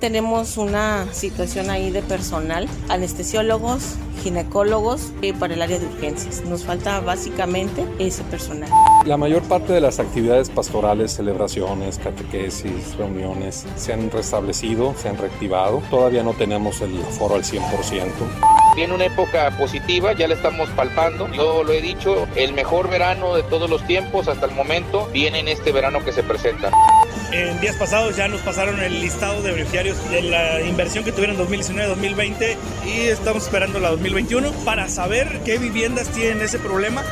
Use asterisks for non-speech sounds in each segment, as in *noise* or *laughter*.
Tenemos una situación ahí de personal, anestesiólogos, ginecólogos y para el área de urgencias. Nos falta básicamente ese personal. La mayor parte de las actividades pastorales, celebraciones, catequesis, reuniones, se han restablecido, se han reactivado. Todavía no tenemos el foro al 100%. Viene una época positiva, ya la estamos palpando. Yo lo he dicho, el mejor verano de todos los tiempos hasta el momento viene en este verano que se presenta. En días pasados ya nos pasaron el listado de beneficiarios de la inversión que tuvieron en 2019-2020 y estamos esperando la 2021 para saber qué viviendas tienen ese problema.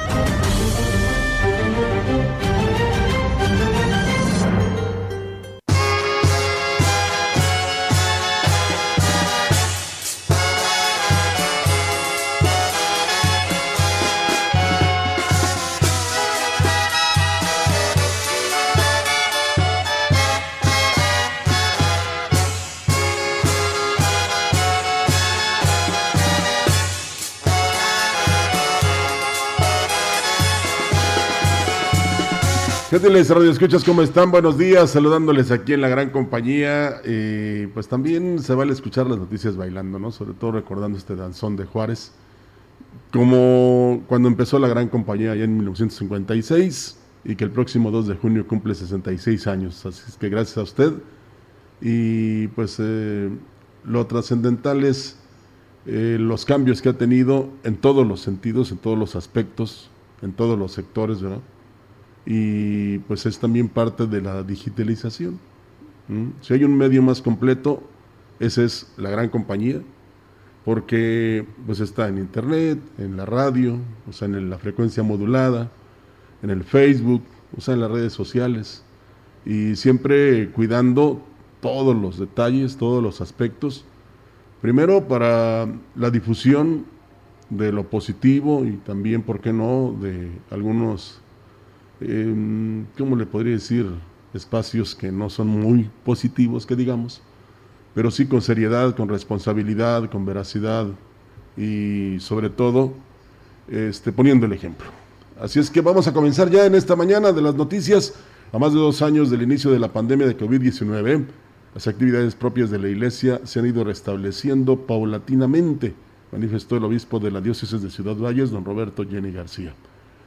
¿Qué Radio Escuchas? ¿Cómo están? Buenos días, saludándoles aquí en la gran compañía. Eh, pues también se vale escuchar las noticias bailando, ¿no? Sobre todo recordando este danzón de Juárez. Como cuando empezó la gran compañía allá en 1956 y que el próximo 2 de junio cumple 66 años. Así es que gracias a usted. Y pues eh, lo trascendental es eh, los cambios que ha tenido en todos los sentidos, en todos los aspectos, en todos los sectores, ¿verdad? Y pues es también parte de la digitalización. Si hay un medio más completo, esa es la gran compañía, porque pues está en internet, en la radio, o sea, en la frecuencia modulada, en el Facebook, o sea, en las redes sociales, y siempre cuidando todos los detalles, todos los aspectos. Primero para la difusión de lo positivo y también, ¿por qué no?, de algunos eh, ¿cómo le podría decir? Espacios que no son muy positivos, que digamos, pero sí con seriedad, con responsabilidad, con veracidad y sobre todo este, poniendo el ejemplo. Así es que vamos a comenzar ya en esta mañana de las noticias, a más de dos años del inicio de la pandemia de COVID-19. Las actividades propias de la iglesia se han ido restableciendo paulatinamente, manifestó el obispo de la diócesis de Ciudad Valles, don Roberto Jenny García.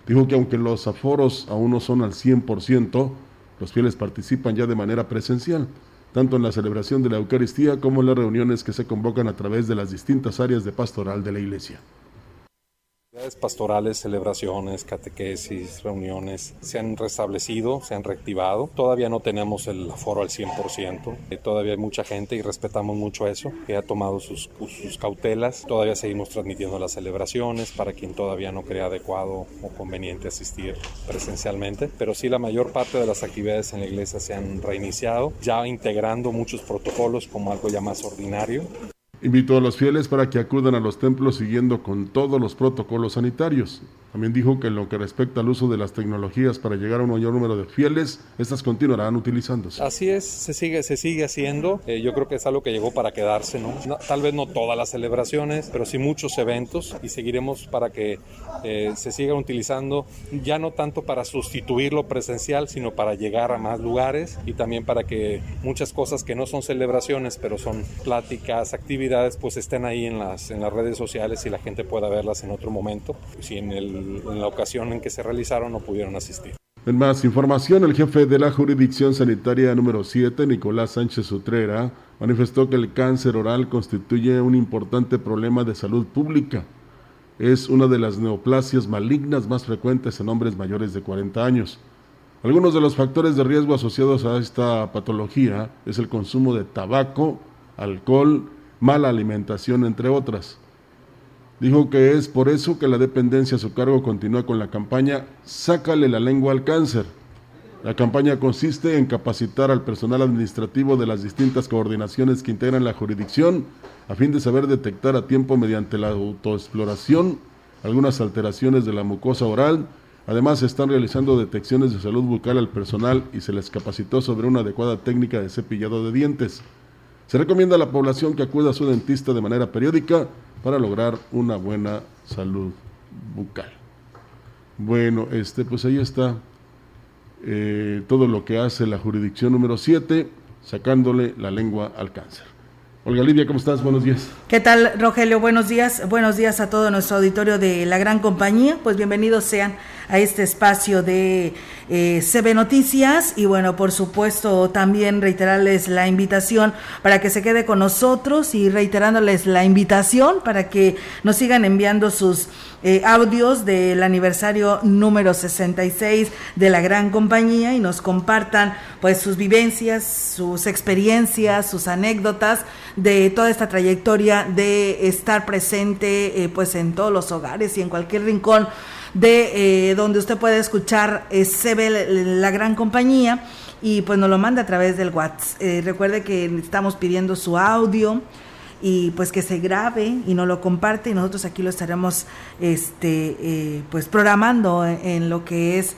Dijo que aunque los aforos aún no son al 100%, los fieles participan ya de manera presencial, tanto en la celebración de la Eucaristía como en las reuniones que se convocan a través de las distintas áreas de pastoral de la Iglesia pastorales, celebraciones, catequesis, reuniones se han restablecido, se han reactivado. Todavía no tenemos el aforo al 100%. Eh, todavía hay mucha gente y respetamos mucho eso, que ha tomado sus, sus cautelas. Todavía seguimos transmitiendo las celebraciones para quien todavía no crea adecuado o conveniente asistir presencialmente. Pero sí la mayor parte de las actividades en la iglesia se han reiniciado, ya integrando muchos protocolos como algo ya más ordinario. Invitó a los fieles para que acudan a los templos siguiendo con todos los protocolos sanitarios. También dijo que en lo que respecta al uso de las tecnologías para llegar a un mayor número de fieles, estas continuarán utilizándose. Así es, se sigue, se sigue haciendo. Eh, yo creo que es algo que llegó para quedarse, ¿no? Tal vez no todas las celebraciones, pero sí muchos eventos y seguiremos para que eh, se sigan utilizando, ya no tanto para sustituir lo presencial, sino para llegar a más lugares y también para que muchas cosas que no son celebraciones, pero son pláticas, actividades, pues estén ahí en las, en las redes sociales y la gente pueda verlas en otro momento. Si en el en la ocasión en que se realizaron no pudieron asistir. En más información, el jefe de la jurisdicción sanitaria número 7, Nicolás Sánchez Utrera, manifestó que el cáncer oral constituye un importante problema de salud pública. Es una de las neoplasias malignas más frecuentes en hombres mayores de 40 años. Algunos de los factores de riesgo asociados a esta patología es el consumo de tabaco, alcohol, mala alimentación, entre otras. Dijo que es por eso que la dependencia a su cargo continúa con la campaña Sácale la lengua al cáncer. La campaña consiste en capacitar al personal administrativo de las distintas coordinaciones que integran la jurisdicción a fin de saber detectar a tiempo mediante la autoexploración algunas alteraciones de la mucosa oral. Además, se están realizando detecciones de salud bucal al personal y se les capacitó sobre una adecuada técnica de cepillado de dientes. Se recomienda a la población que acuda a su dentista de manera periódica para lograr una buena salud bucal. Bueno, este, pues ahí está eh, todo lo que hace la jurisdicción número 7. sacándole la lengua al cáncer. Olga Lidia, ¿cómo estás? Buenos días. ¿Qué tal, Rogelio? Buenos días. Buenos días a todo nuestro auditorio de la gran compañía. Pues bienvenidos sean a este espacio de eh, CB Noticias y bueno, por supuesto también reiterarles la invitación para que se quede con nosotros y reiterándoles la invitación para que nos sigan enviando sus eh, audios del aniversario número 66 de la gran compañía y nos compartan pues sus vivencias, sus experiencias, sus anécdotas de toda esta trayectoria de estar presente eh, pues en todos los hogares y en cualquier rincón de eh, donde usted puede escuchar se ve la gran compañía y pues nos lo manda a través del WhatsApp. recuerde que estamos pidiendo su audio y pues que se grabe y nos lo comparte y nosotros aquí lo estaremos este eh, pues programando en lo que es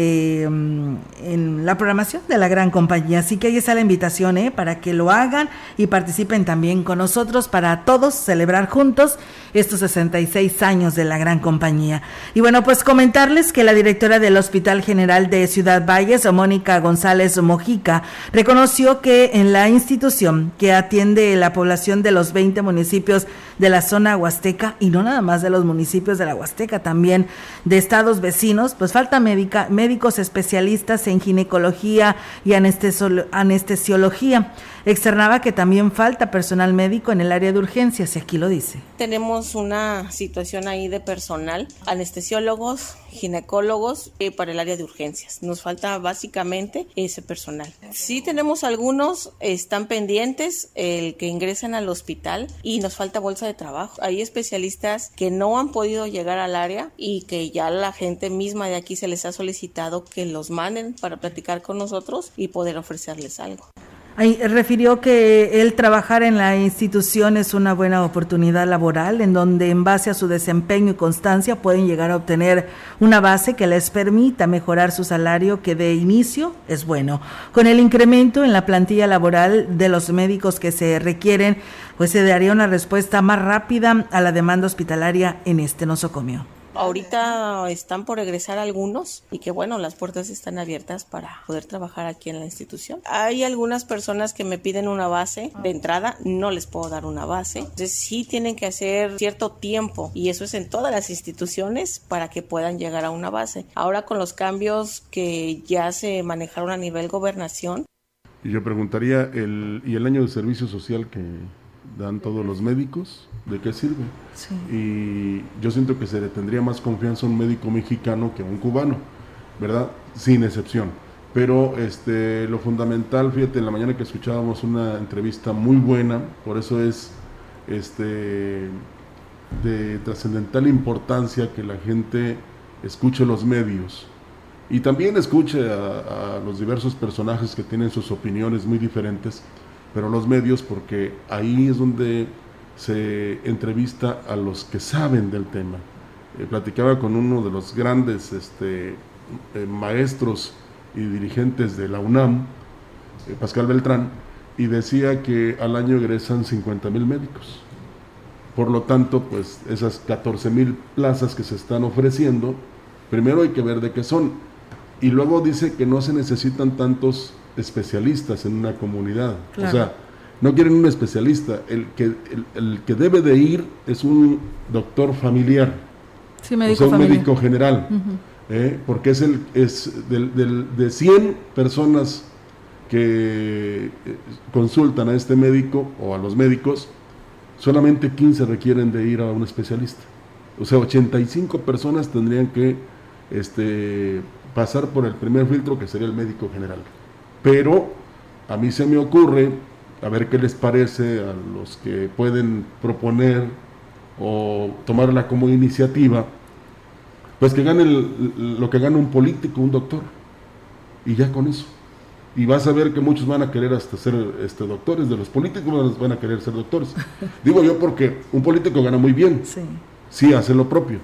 eh, en la programación de la gran compañía. Así que ahí está la invitación ¿eh? para que lo hagan y participen también con nosotros para todos celebrar juntos estos 66 años de la gran compañía. Y bueno, pues comentarles que la directora del Hospital General de Ciudad Valles, Mónica González Mojica, reconoció que en la institución que atiende la población de los 20 municipios de la zona huasteca y no nada más de los municipios de la huasteca, también de estados vecinos, pues falta médica, médicos especialistas en ginecología y anestesiología. Externaba que también falta personal médico en el área de urgencias, y aquí lo dice. Tenemos una situación ahí de personal, anestesiólogos, ginecólogos y para el área de urgencias. Nos falta básicamente ese personal. Sí tenemos algunos, están pendientes, el que ingresan al hospital y nos falta bolsa de trabajo. Hay especialistas que no han podido llegar al área y que ya la gente misma de aquí se les ha solicitado que los manden para platicar con nosotros y poder ofrecerles algo refirió que el trabajar en la institución es una buena oportunidad laboral en donde en base a su desempeño y constancia pueden llegar a obtener una base que les permita mejorar su salario que de inicio es bueno. Con el incremento en la plantilla laboral de los médicos que se requieren, pues se daría una respuesta más rápida a la demanda hospitalaria en este nosocomio. Ahorita están por regresar algunos y que bueno, las puertas están abiertas para poder trabajar aquí en la institución. Hay algunas personas que me piden una base de entrada, no les puedo dar una base. Entonces sí tienen que hacer cierto tiempo y eso es en todas las instituciones para que puedan llegar a una base. Ahora con los cambios que ya se manejaron a nivel gobernación. Y yo preguntaría, el, ¿y el año de servicio social que dan todos los médicos? ¿de qué sirve? Y yo siento que se le tendría más confianza a un médico mexicano que a un cubano, ¿verdad? Sin excepción. Pero este, lo fundamental, fíjate, en la mañana que escuchábamos una entrevista muy buena, por eso es este, de trascendental importancia que la gente escuche los medios y también escuche a, a, los diversos personajes que tienen sus opiniones muy diferentes, pero los medios porque ahí es donde se entrevista a los que saben del tema. Eh, platicaba con uno de los grandes este, eh, maestros y dirigentes de la UNAM, eh, Pascal Beltrán, y decía que al año egresan 50 mil médicos. Por lo tanto, pues esas 14 mil plazas que se están ofreciendo, primero hay que ver de qué son. Y luego dice que no se necesitan tantos especialistas en una comunidad. O sea, no quieren un especialista, el que, el, que debe de ir es un doctor familiar, sí, médico o sea, un médico general, ¿eh? porque es, el, es del, de 100 personas que eh, consultan a este médico o a los médicos, solamente 15 requieren de ir a un especialista. O sea, 85 personas tendrían que este, pasar por el primer filtro que sería el médico general. Pero a mí se me ocurre a ver qué les parece a los que pueden proponer o tomarla como iniciativa, pues que gane lo que gana un político, un doctor, y ya con eso. Y vas a ver que muchos van a querer hasta ser este, doctores, de los políticos van a querer ser doctores. *laughs* Digo yo porque un político gana muy bien, sí, sí hace lo propio,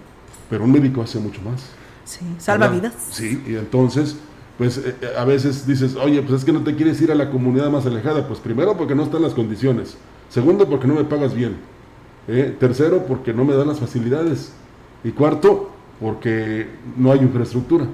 pero un médico hace mucho más. Sí, salva vidas. Sí, y entonces pues eh, eh, a veces dices, oye, pues es que no te quieres ir a la comunidad más alejada. Pues primero porque no están las condiciones. Segundo porque no me pagas bien. ¿eh? Tercero porque no me dan las facilidades. Y cuarto porque no hay infraestructura.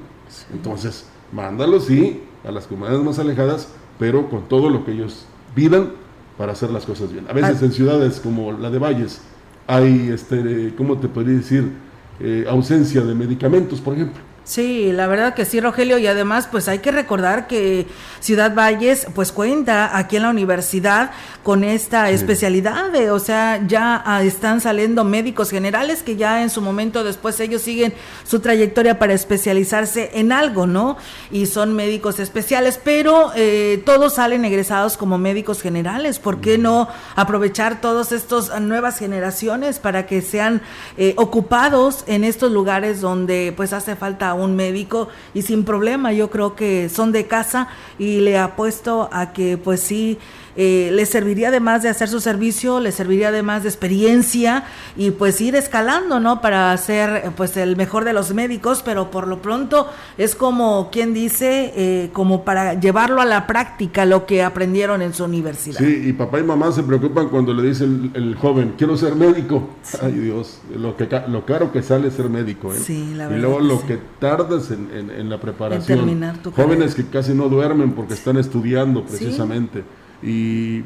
Entonces, mándalos sí a las comunidades más alejadas pero con todo lo que ellos pidan para hacer las cosas bien. A veces ah. en ciudades como la de Valles hay, este, ¿cómo te podría decir? Eh, ausencia de medicamentos, por ejemplo. Sí, la verdad que sí, Rogelio, y además pues hay que recordar que Ciudad Valles pues cuenta aquí en la universidad con esta especialidad, de, o sea, ya ah, están saliendo médicos generales que ya en su momento después ellos siguen su trayectoria para especializarse en algo, ¿no? Y son médicos especiales, pero eh, todos salen egresados como médicos generales, ¿por qué no aprovechar todas estas nuevas generaciones para que sean eh, ocupados en estos lugares donde pues hace falta un médico y sin problema, yo creo que son de casa y le apuesto a que pues sí eh, les serviría además de hacer su servicio, les serviría además de experiencia y pues ir escalando, ¿no? Para ser pues el mejor de los médicos, pero por lo pronto es como quien dice, eh, como para llevarlo a la práctica lo que aprendieron en su universidad. Sí, y papá y mamá se preocupan cuando le dice el, joven, quiero ser médico. Ay Dios, lo, que, lo caro que sale ser médico, ¿eh? Sí, la verdad. Y luego lo que tardas en, la preparación. Jóvenes que casi no duermen porque están estudiando precisamente y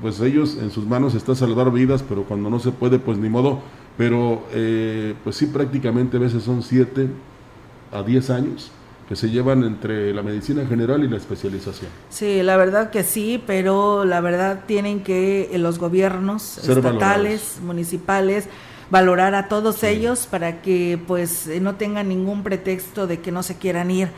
pues ellos en sus manos está salvar vidas, pero cuando no se puede, pues ni modo. Pero eh, pues sí, prácticamente a veces son 7 a 10 años que se llevan entre la medicina general y la especialización. Sí, la verdad que sí, pero la verdad tienen que los gobiernos estatales, municipales, valorar a todos ellos para que pues no tengan ningún pretexto de que no se quieran ir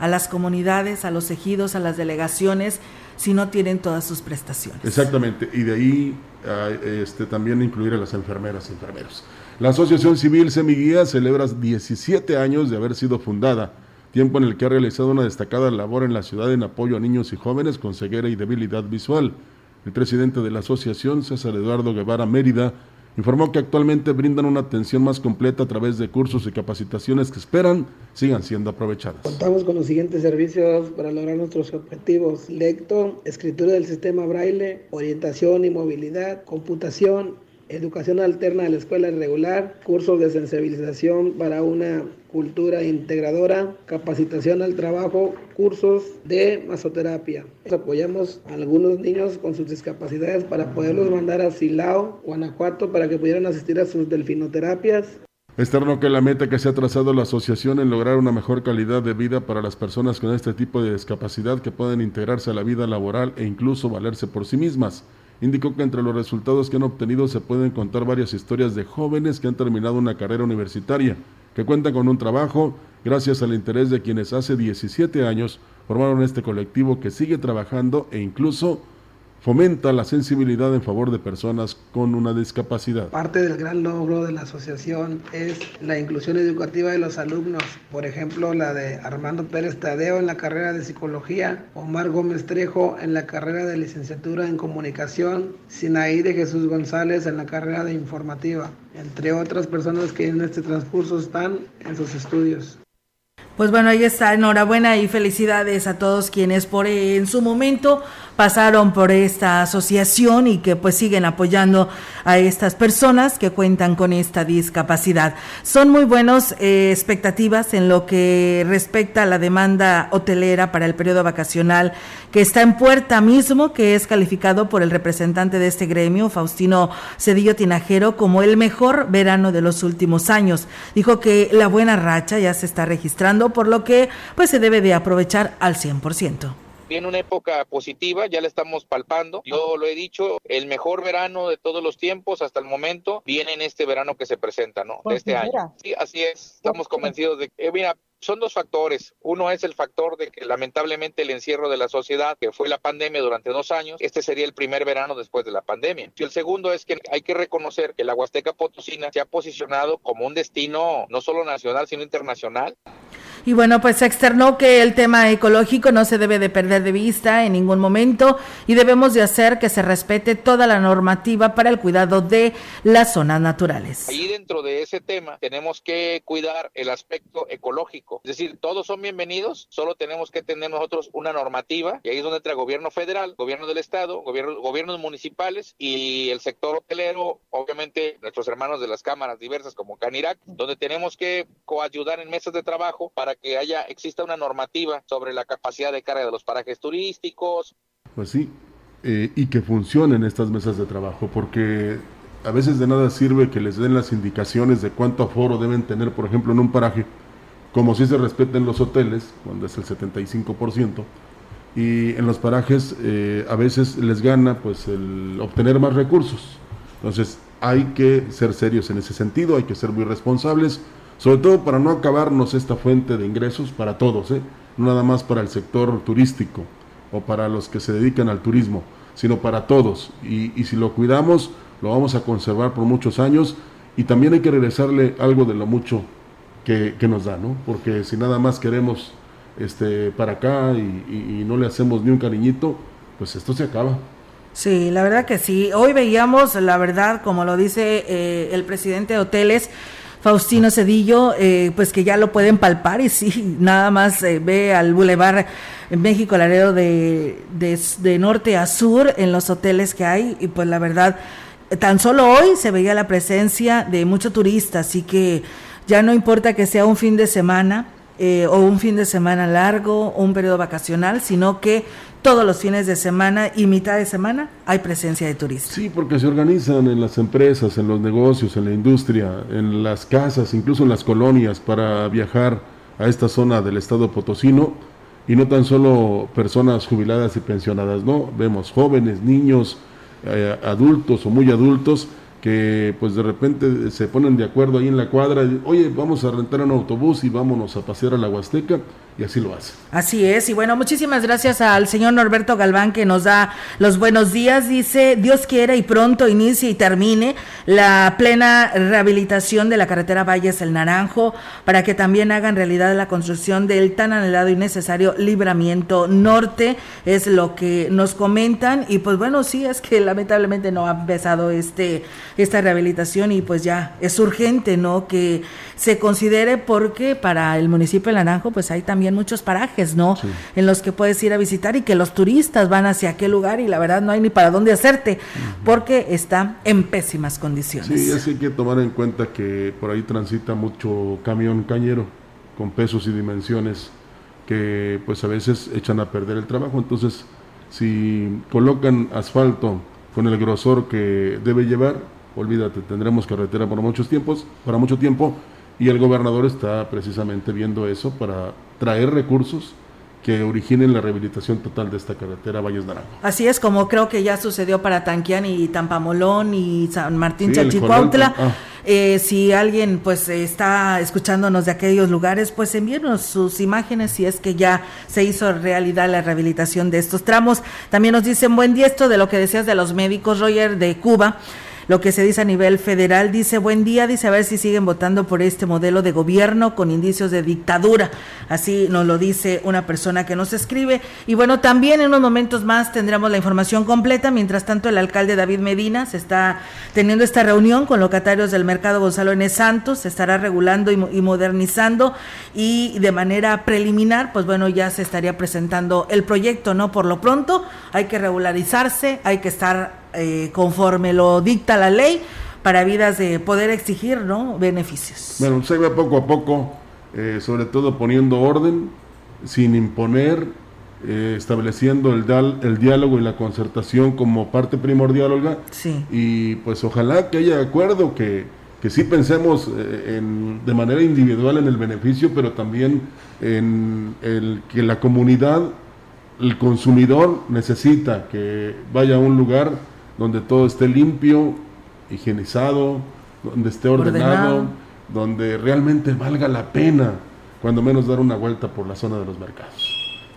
a las comunidades, a los ejidos, a las delegaciones si no tienen todas sus prestaciones. Exactamente, y de ahí ah, este, también incluir a las enfermeras y enfermeros. La Asociación Civil Semiguía celebra 17 años de haber sido fundada, tiempo en el que ha realizado una destacada labor en la ciudad en apoyo a niños y jóvenes con ceguera y debilidad visual. El presidente de la asociación, César Eduardo Guevara Mérida, informó que actualmente brindan una atención más completa a través de cursos y capacitaciones que esperan sigan siendo aprovechadas. Contamos con los siguientes servicios para lograr nuestros objetivos. Lecto, escritura del sistema braille, orientación y movilidad, computación, educación alterna a la escuela regular, cursos de sensibilización para una cultura integradora, capacitación al trabajo, cursos de masoterapia. Apoyamos a algunos niños con sus discapacidades para poderlos mandar a Silao, Guanajuato, para que pudieran asistir a sus delfinoterapias. Externo que la meta que se ha trazado la asociación en lograr una mejor calidad de vida para las personas con este tipo de discapacidad que pueden integrarse a la vida laboral e incluso valerse por sí mismas. Indicó que entre los resultados que han obtenido se pueden contar varias historias de jóvenes que han terminado una carrera universitaria, que cuentan con un trabajo gracias al interés de quienes hace 17 años formaron este colectivo que sigue trabajando e incluso fomenta la sensibilidad en favor de personas con una discapacidad. Parte del gran logro de la asociación es la inclusión educativa de los alumnos, por ejemplo la de Armando Pérez Tadeo en la carrera de psicología, Omar Gómez Trejo en la carrera de licenciatura en comunicación, Sinaí de Jesús González en la carrera de informativa, entre otras personas que en este transcurso están en sus estudios. Pues bueno, ahí está, enhorabuena y felicidades a todos quienes por en su momento pasaron por esta asociación y que pues siguen apoyando a estas personas que cuentan con esta discapacidad. Son muy buenas eh, expectativas en lo que respecta a la demanda hotelera para el periodo vacacional que está en puerta mismo, que es calificado por el representante de este gremio, Faustino Cedillo Tinajero, como el mejor verano de los últimos años. Dijo que la buena racha ya se está registrando, por lo que pues se debe de aprovechar al 100% viene una época positiva, ya la estamos palpando. Yo lo he dicho, el mejor verano de todos los tiempos hasta el momento viene en este verano que se presenta, ¿no? De este año. Sí, así es. Estamos convencidos de que, eh, mira, son dos factores. Uno es el factor de que lamentablemente el encierro de la sociedad, que fue la pandemia durante dos años, este sería el primer verano después de la pandemia. Y el segundo es que hay que reconocer que la Huasteca Potosina se ha posicionado como un destino no solo nacional, sino internacional. Y bueno, pues externó que el tema ecológico no se debe de perder de vista en ningún momento y debemos de hacer que se respete toda la normativa para el cuidado de las zonas naturales. Ahí dentro de ese tema tenemos que cuidar el aspecto ecológico, es decir, todos son bienvenidos, solo tenemos que tener nosotros una normativa y ahí es donde entra el gobierno federal, gobierno del estado, gobierno, gobiernos municipales y el sector hotelero, obviamente nuestros hermanos de las cámaras diversas como Canirac, donde tenemos que coayudar en mesas de trabajo para para que haya exista una normativa sobre la capacidad de carga de los parajes turísticos. Pues sí, eh, y que funcionen estas mesas de trabajo, porque a veces de nada sirve que les den las indicaciones de cuánto aforo deben tener, por ejemplo, en un paraje, como si se respeten los hoteles, cuando es el 75%, y en los parajes eh, a veces les gana pues el obtener más recursos. Entonces hay que ser serios en ese sentido, hay que ser muy responsables, sobre todo para no acabarnos esta fuente de ingresos para todos, ¿eh? no nada más para el sector turístico o para los que se dedican al turismo, sino para todos. Y, y si lo cuidamos, lo vamos a conservar por muchos años y también hay que regresarle algo de lo mucho que, que nos da, ¿no? Porque si nada más queremos este, para acá y, no le hacemos ni un cariñito, pues esto se acaba. Sí, la verdad que sí. Hoy veíamos, la verdad, como lo dice eh, el presidente de hoteles, Faustino Cedillo, eh, pues que ya lo pueden palpar y sí, nada más eh, ve al bulevar México Laredo de, de, de norte a sur en los hoteles que hay y pues la verdad, tan solo hoy se veía la presencia de muchos turistas, así que ya no importa que sea un fin de semana, eh, o un fin de semana largo o un periodo vacacional, sino que todos los fines de semana y mitad de semana hay presencia de turistas. Sí, porque se organizan en las empresas, en los negocios, en la industria, en las casas, incluso en las colonias para viajar a esta zona del estado potosino y no tan solo personas jubiladas y pensionadas, no, vemos jóvenes, niños, eh, adultos o muy adultos que pues de repente se ponen de acuerdo ahí en la cuadra, oye, vamos a rentar un autobús y vámonos a pasear a la Huasteca, y así lo hace. Así es, y bueno, muchísimas gracias al señor Norberto Galván que nos da los buenos días, dice, Dios quiera y pronto inicie y termine la plena rehabilitación de la carretera Valles El Naranjo, para que también hagan realidad la construcción del tan anhelado y necesario libramiento norte, es lo que nos comentan, y pues bueno, sí, es que lamentablemente no ha empezado este esta rehabilitación y pues ya es urgente, ¿no? Que se considere porque para el municipio de Naranjo pues hay también muchos parajes, ¿no? En los que puedes ir a visitar y que los turistas van hacia aquel lugar y la verdad no hay ni para dónde hacerte porque está en pésimas condiciones. Sí, así hay que tomar en cuenta que por ahí transita mucho camión cañero con pesos y dimensiones que pues a veces echan a perder el trabajo, entonces si colocan asfalto con el grosor que debe llevar, olvídate, tendremos carretera por muchos tiempos, para mucho tiempo, y el gobernador está precisamente viendo eso para traer recursos que originen la rehabilitación total de esta carretera Valles Naranjo. Así es como creo que ya sucedió para Tanquián y Tampamolón y San Martín sí, ah. eh, si alguien pues está escuchándonos de aquellos lugares, pues envíenos sus imágenes si es que ya se hizo realidad la rehabilitación de estos tramos. También nos dicen buen día esto de lo que decías de los médicos, Roger, de Cuba lo que se dice a nivel federal. Dice, buen día, dice, a ver si siguen votando por este modelo de gobierno con indicios de dictadura. Así nos lo dice una persona que nos escribe. Y bueno, también en unos momentos más tendremos la información completa. Mientras tanto, el alcalde David Medina se está teniendo esta reunión con locatarios del mercado Gonzalo N. Santos, se estará regulando y, modernizando y de manera preliminar, pues bueno, ya se estaría presentando el proyecto, ¿no? Por lo pronto hay que regularizarse, hay que estar eh, conforme lo dicta la ley para vidas de poder exigir ¿no? beneficios. Bueno, se ve poco a poco, eh, sobre todo poniendo orden, sin imponer, eh, estableciendo el, el diálogo y la concertación como parte primordial, Olga. Sí. Y pues ojalá que haya acuerdo, que, que sí pensemos en, de manera individual en el beneficio, pero también en el que la comunidad, el consumidor necesita que vaya a un lugar donde todo esté limpio, higienizado, donde esté ordenado, donde realmente valga la pena, cuando menos dar una vuelta por la zona de los mercados.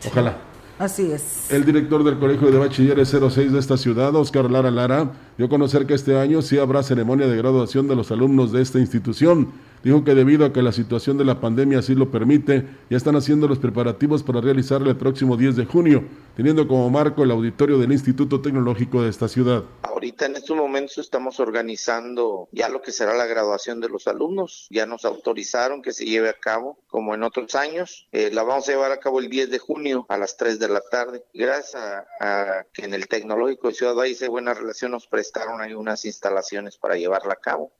Ojalá. Así es. El director del Colegio de Bachilleres 06 de esta ciudad, Oscar Lara Lara, dio a conocer que este año sí habrá ceremonia de graduación de los alumnos de esta institución Dijo que debido a que la situación de la pandemia así lo permite, ya están haciendo los preparativos para realizarla el próximo 10 de junio, teniendo como marco el auditorio del Instituto Tecnológico de esta ciudad. Ahorita en estos momentos estamos organizando ya lo que será la graduación de los alumnos. Ya nos autorizaron que se lleve a cabo como en otros años. Eh, la vamos a llevar a cabo el 10 de junio a las 3 de la tarde. Gracias a, que en el Tecnológico de Ciudad Valle de Buena Relación nos prestaron ahí unas instalaciones para llevarla a cabo.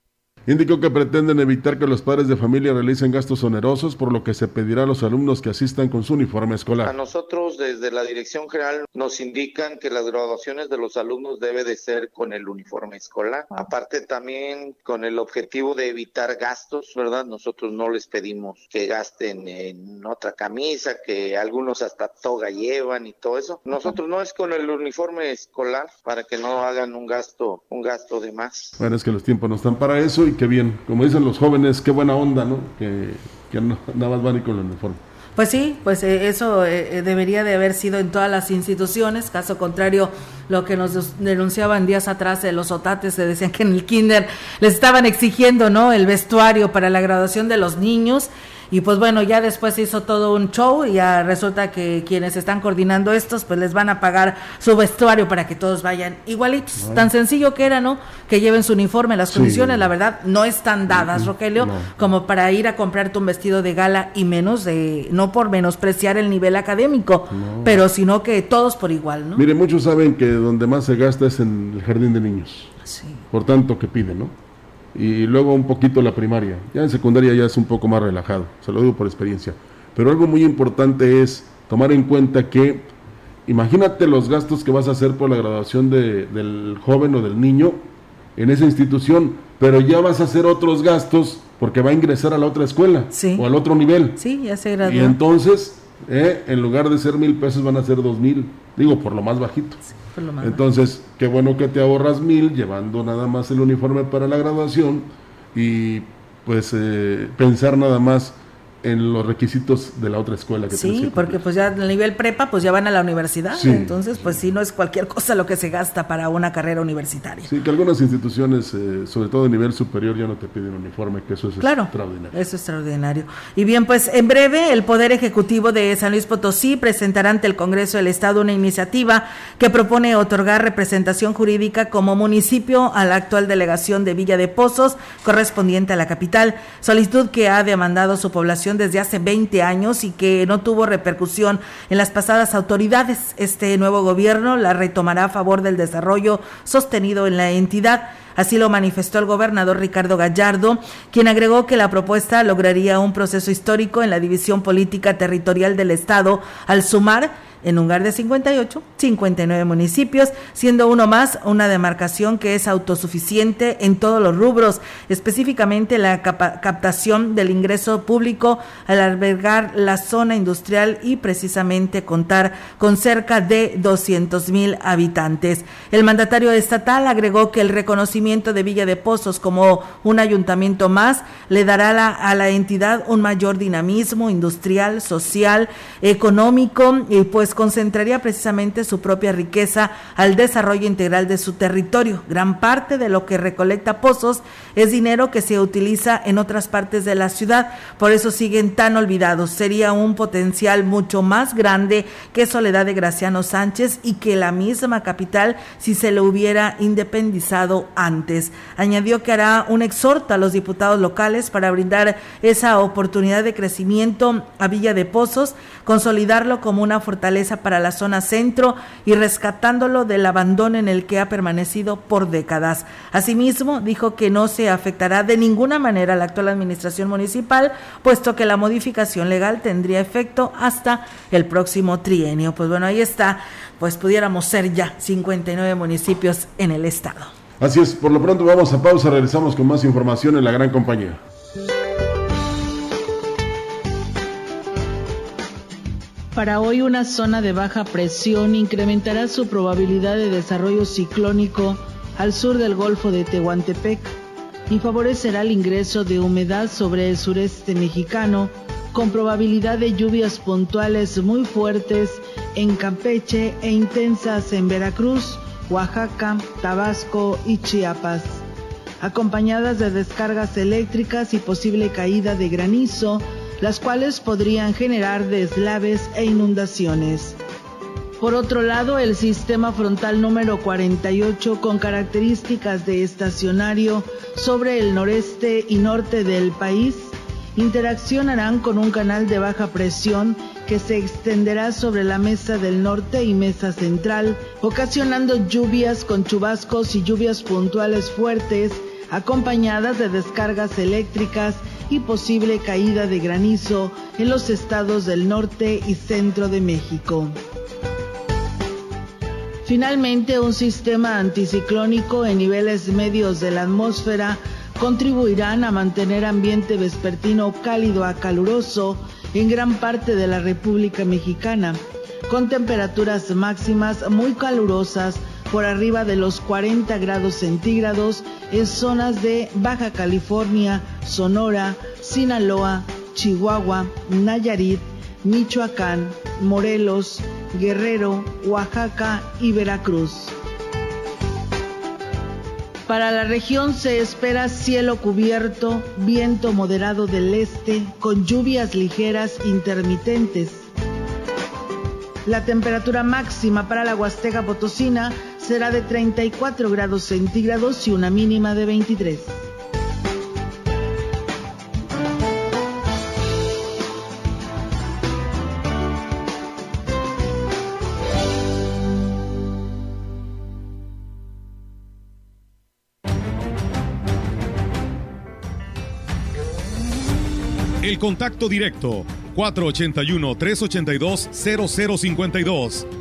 Indicó que pretenden evitar que los padres de familia realicen gastos onerosos, por lo que se pedirá a los alumnos que asistan con su uniforme escolar. A nosotros desde la Dirección General nos indican que las graduaciones de los alumnos debe de ser con el uniforme escolar. Aparte también con el objetivo de evitar gastos, ¿verdad? Nosotros no les pedimos que gasten en otra camisa, que algunos hasta toga llevan y todo eso. Nosotros no es con el uniforme escolar para que no hagan un gasto, un gasto de más. Bueno, es que los tiempos no están para eso qué bien. Como dicen los jóvenes, qué buena onda, ¿no? Que, nada más van y con el uniforme. Pues sí, pues eh, eso eh, eh, debería de haber sido en todas las instituciones, caso contrario, lo que nos denunciaban días atrás de los otates, se decían que en el kinder les estaban exigiendo, ¿no? El vestuario para la graduación de los niños y pues bueno, ya después se hizo todo un show y ya resulta que quienes están coordinando estos, pues les van a pagar su vestuario para que todos vayan igualitos. Tan sencillo que era, ¿no? Que lleven su uniforme. Las condiciones, la verdad, no están dadas, Rogelio, como para ir a comprarte un vestido de gala y menos de, no por menospreciar el nivel académico, pero sino que todos por igual, ¿no? Mire, muchos saben que donde más se gasta es en el jardín de niños. Sí. Por tanto, que piden, ¿no? Y luego un poquito la primaria. Ya en secundaria ya es un poco más relajado, se lo digo por experiencia. Pero algo muy importante es tomar en cuenta que imagínate los gastos que vas a hacer por la graduación de, del joven o del niño en esa institución, pero ya vas a hacer otros gastos porque va a ingresar a la otra escuela o al otro nivel. Sí, ya se graduó. Y entonces, eh, en lugar de ser mil pesos, van a ser dos mil, digo, por lo más bajito. Entonces, qué bueno que te ahorras mil llevando nada más el uniforme para la graduación y pues eh, pensar nada más en los requisitos de la otra escuela que Sí, porque pues ya a nivel prepa pues ya van a la universidad, entonces pues sí no es cualquier cosa lo que se gasta para una carrera universitaria. Sí, que algunas instituciones, eh, sobre todo de nivel superior, ya no te piden uniforme, que eso es claro, extraordinario. Eso es extraordinario. Y bien, pues en breve el Poder Ejecutivo de San Luis Potosí presentará ante el Congreso del Estado una iniciativa que propone otorgar representación jurídica como municipio a la actual delegación de Villa de Pozos, correspondiente a la capital, solicitud que ha demandado su población desde hace 20 años y que no tuvo repercusión en las pasadas autoridades. Este nuevo gobierno la retomará a favor del desarrollo sostenido en la entidad. Así lo manifestó el gobernador Ricardo Gallardo, quien agregó que la propuesta lograría un proceso histórico en la división política territorial del Estado al sumar en lugar de 58, 59 municipios, siendo uno más una demarcación que es autosuficiente en todos los rubros, específicamente la captación del ingreso público al albergar la zona industrial y precisamente contar con cerca de 200 mil habitantes. El mandatario estatal agregó que el reconocimiento de Villa de Pozos como un ayuntamiento más le dará a la entidad un mayor dinamismo industrial, social, económico y pues concentraría precisamente su propia riqueza al desarrollo integral de su territorio. Gran parte de lo que recolecta Pozos es dinero que se utiliza en otras partes de la ciudad, por eso siguen tan olvidados. Sería un potencial mucho más grande que Soledad de Graciano Sánchez y que la misma capital si se le hubiera independizado antes. Añadió que hará un exhorto a los diputados locales para brindar esa oportunidad de crecimiento a Villa de Pozos, consolidarlo como una fortaleza para la zona centro y rescatándolo del abandono en el que ha permanecido por décadas. Asimismo, dijo que no se afectará de ninguna manera la actual administración municipal, puesto que la modificación legal tendría efecto hasta el próximo trienio. Pues bueno, ahí está, pues pudiéramos ser ya 59 municipios en el estado. Así es, por lo pronto vamos a pausa, regresamos con más información en la gran compañía. Para hoy una zona de baja presión incrementará su probabilidad de desarrollo ciclónico al sur del Golfo de Tehuantepec y favorecerá el ingreso de humedad sobre el sureste mexicano con probabilidad de lluvias puntuales muy fuertes en Campeche e intensas en Veracruz, Oaxaca, Tabasco y Chiapas, acompañadas de descargas eléctricas y posible caída de granizo las cuales podrían generar deslaves e inundaciones. Por otro lado, el sistema frontal número 48 con características de estacionario sobre el noreste y norte del país interaccionarán con un canal de baja presión que se extenderá sobre la mesa del norte y mesa central, ocasionando lluvias con chubascos y lluvias puntuales fuertes acompañadas de descargas eléctricas y posible caída de granizo en los estados del norte y centro de México. Finalmente, un sistema anticiclónico en niveles medios de la atmósfera contribuirán a mantener ambiente vespertino cálido a caluroso en gran parte de la República Mexicana, con temperaturas máximas muy calurosas por arriba de los 40 grados centígrados en zonas de Baja California, Sonora, Sinaloa, Chihuahua, Nayarit, Michoacán, Morelos, Guerrero, Oaxaca y Veracruz. Para la región se espera cielo cubierto, viento moderado del este, con lluvias ligeras intermitentes. La temperatura máxima para la Huasteca Potosina será de 34 grados centígrados y una mínima de 23. El contacto directo 481-382-0052.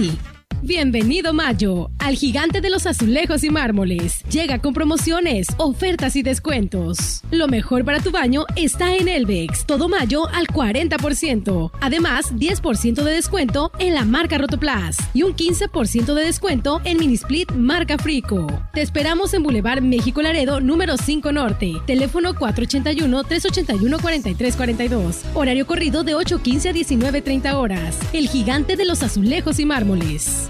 Lee. Bienvenido Mayo, al gigante de los azulejos y mármoles. Llega con promociones, ofertas y descuentos. Lo mejor para tu baño está en Elvex. Todo mayo al 40%. Además, 10% de descuento en la marca Rotoplas y un 15% de descuento en Minisplit marca Frico. Te esperamos en Boulevard México Laredo, número 5 Norte. Teléfono 481-381-4342. Horario corrido de 8.15 a 19.30 horas. El gigante de los azulejos y mármoles.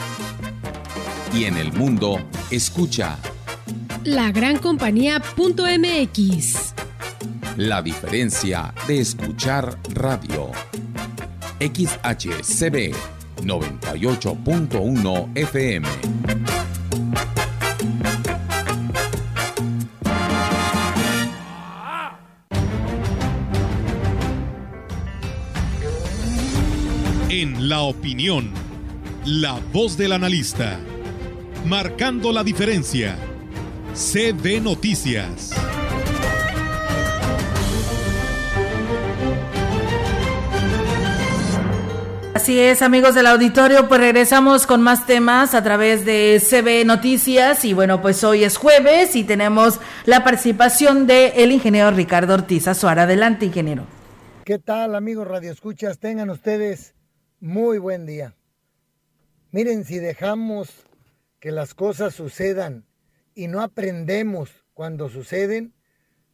Y en el mundo, escucha lagrancompañía.mx. La diferencia de escuchar radio. XHCB 98.1 FM. En la opinión, la voz del analista, marcando la diferencia. CB Noticias. Así es, amigos del auditorio, pues regresamos con más temas a través de CB Noticias y bueno, pues hoy es jueves y tenemos la participación del el ingeniero Ricardo Ortiz Azuara. Adelante, ingeniero. ¿Qué tal, amigos Radio Escuchas? Tengan ustedes muy buen día. Miren, si dejamos que las cosas sucedan y no aprendemos cuando suceden,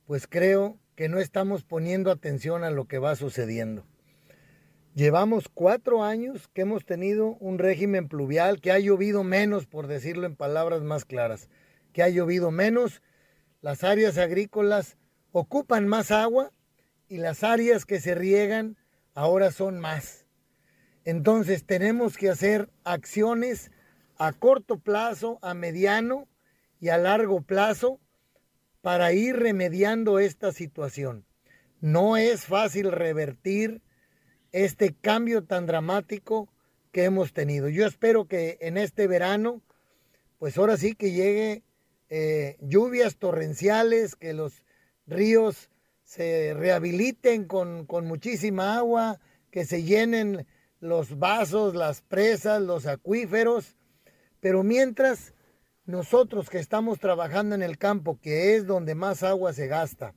pues creo que no estamos poniendo atención a lo que va sucediendo. Llevamos cuatro años que hemos tenido un régimen pluvial, que ha llovido menos, por decirlo en palabras más claras, que ha llovido menos, las áreas agrícolas ocupan más agua y las áreas que se riegan ahora son más. Entonces tenemos que hacer acciones a corto plazo, a mediano y a largo plazo para ir remediando esta situación. No es fácil revertir este cambio tan dramático que hemos tenido. Yo espero que en este verano, pues ahora sí que llegue eh, lluvias torrenciales, que los ríos se rehabiliten con, con muchísima agua, que se llenen los vasos, las presas, los acuíferos. Pero mientras nosotros que estamos trabajando en el campo, que es donde más agua se gasta,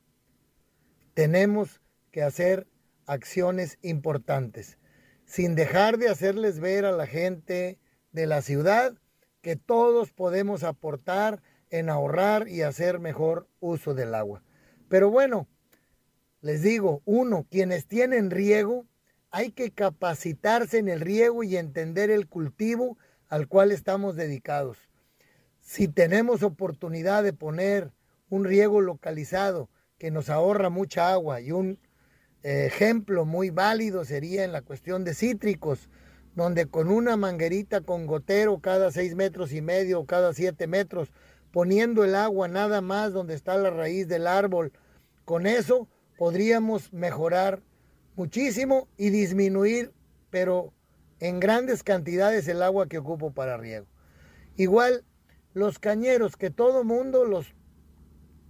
tenemos que hacer acciones importantes, sin dejar de hacerles ver a la gente de la ciudad que todos podemos aportar en ahorrar y hacer mejor uso del agua. Pero bueno, les digo, uno, quienes tienen riego, hay que capacitarse en el riego y entender el cultivo al cual estamos dedicados. Si tenemos oportunidad de poner un riego localizado que nos ahorra mucha agua y un ejemplo muy válido sería en la cuestión de cítricos, donde con una manguerita con gotero cada seis metros y medio o cada siete metros, poniendo el agua nada más donde está la raíz del árbol, con eso podríamos mejorar muchísimo y disminuir, pero en grandes cantidades el agua que ocupo para riego. Igual los cañeros que todo mundo los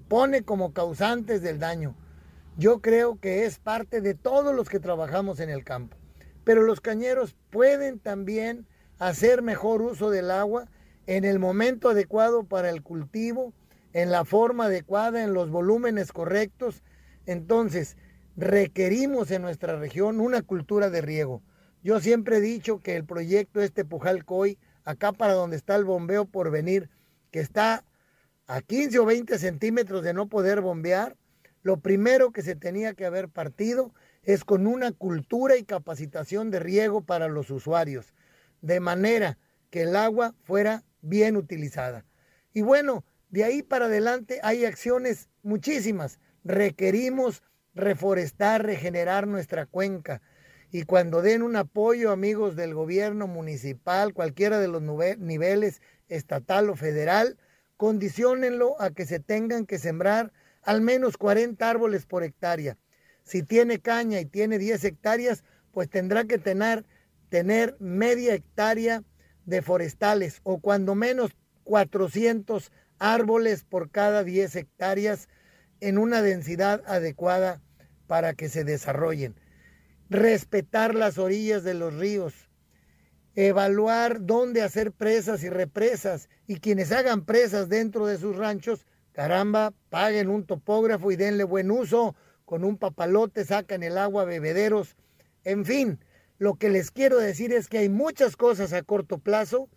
pone como causantes del daño yo creo que es parte de todos los que trabajamos en el campo. Pero los cañeros pueden también hacer mejor uso del agua en el momento adecuado para el cultivo, en la forma adecuada, en los volúmenes correctos. Entonces, requerimos en nuestra región una cultura de riego. Yo siempre he dicho que el proyecto este Pujalcoy, acá para donde está el bombeo por venir, que está a 15 o 20 centímetros de no poder bombear, lo primero que se tenía que haber partido es con una cultura y capacitación de riego para los usuarios, de manera que el agua fuera bien utilizada. Y bueno, de ahí para adelante hay acciones muchísimas. Requerimos reforestar, regenerar nuestra cuenca. Y cuando den un apoyo, amigos del gobierno municipal, cualquiera de los niveles, estatal o federal, condicionenlo a que se tengan que sembrar al menos 40 árboles por hectárea. Si tiene caña y tiene 10 hectáreas, pues tendrá que tener, media hectárea de forestales o cuando menos 400 árboles por cada 10 hectáreas en una densidad adecuada para que se desarrollen. Respetar las orillas de los ríos. Evaluar dónde hacer presas y represas. Y quienes hagan presas dentro de sus ranchos, Caramba, paguen un topógrafo y denle buen uso. Con un papalote sacan el agua bebederos. En fin, lo que les quiero decir es que hay muchas cosas a corto plazo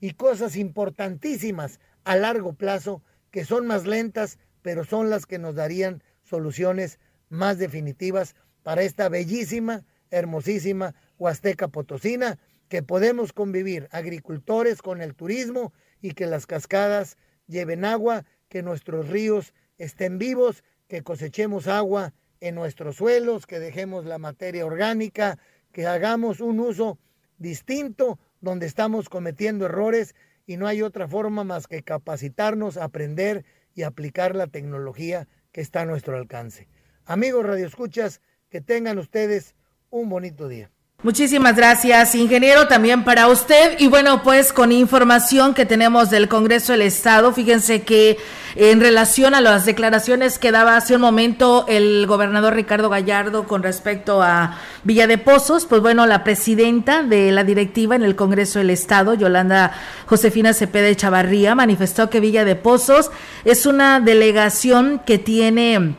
y cosas importantísimas a largo plazo que son más lentas, pero son las que nos darían soluciones más definitivas para esta bellísima, hermosísima Huasteca Potosina, que podemos convivir agricultores con el turismo y que las cascadas lleven agua que nuestros ríos estén vivos que cosechemos agua en nuestros suelos, que dejemos la materia orgánica, que hagamos un uso distinto donde estamos cometiendo errores y no hay otra forma más que capacitarnos, aprender y aplicar la tecnología que está a nuestro alcance. Amigos radioescuchas, que tengan ustedes un bonito día. Muchísimas gracias, ingeniero, también para usted. Y bueno, pues con información que tenemos del Congreso del Estado, fíjense que en relación a las declaraciones que daba hace un momento el gobernador Ricardo Gallardo con respecto a Villa de Pozos, pues bueno, la presidenta de la directiva en el Congreso del Estado, Yolanda Josefina Cepeda Chavarría, manifestó que Villa de Pozos es una delegación que tiene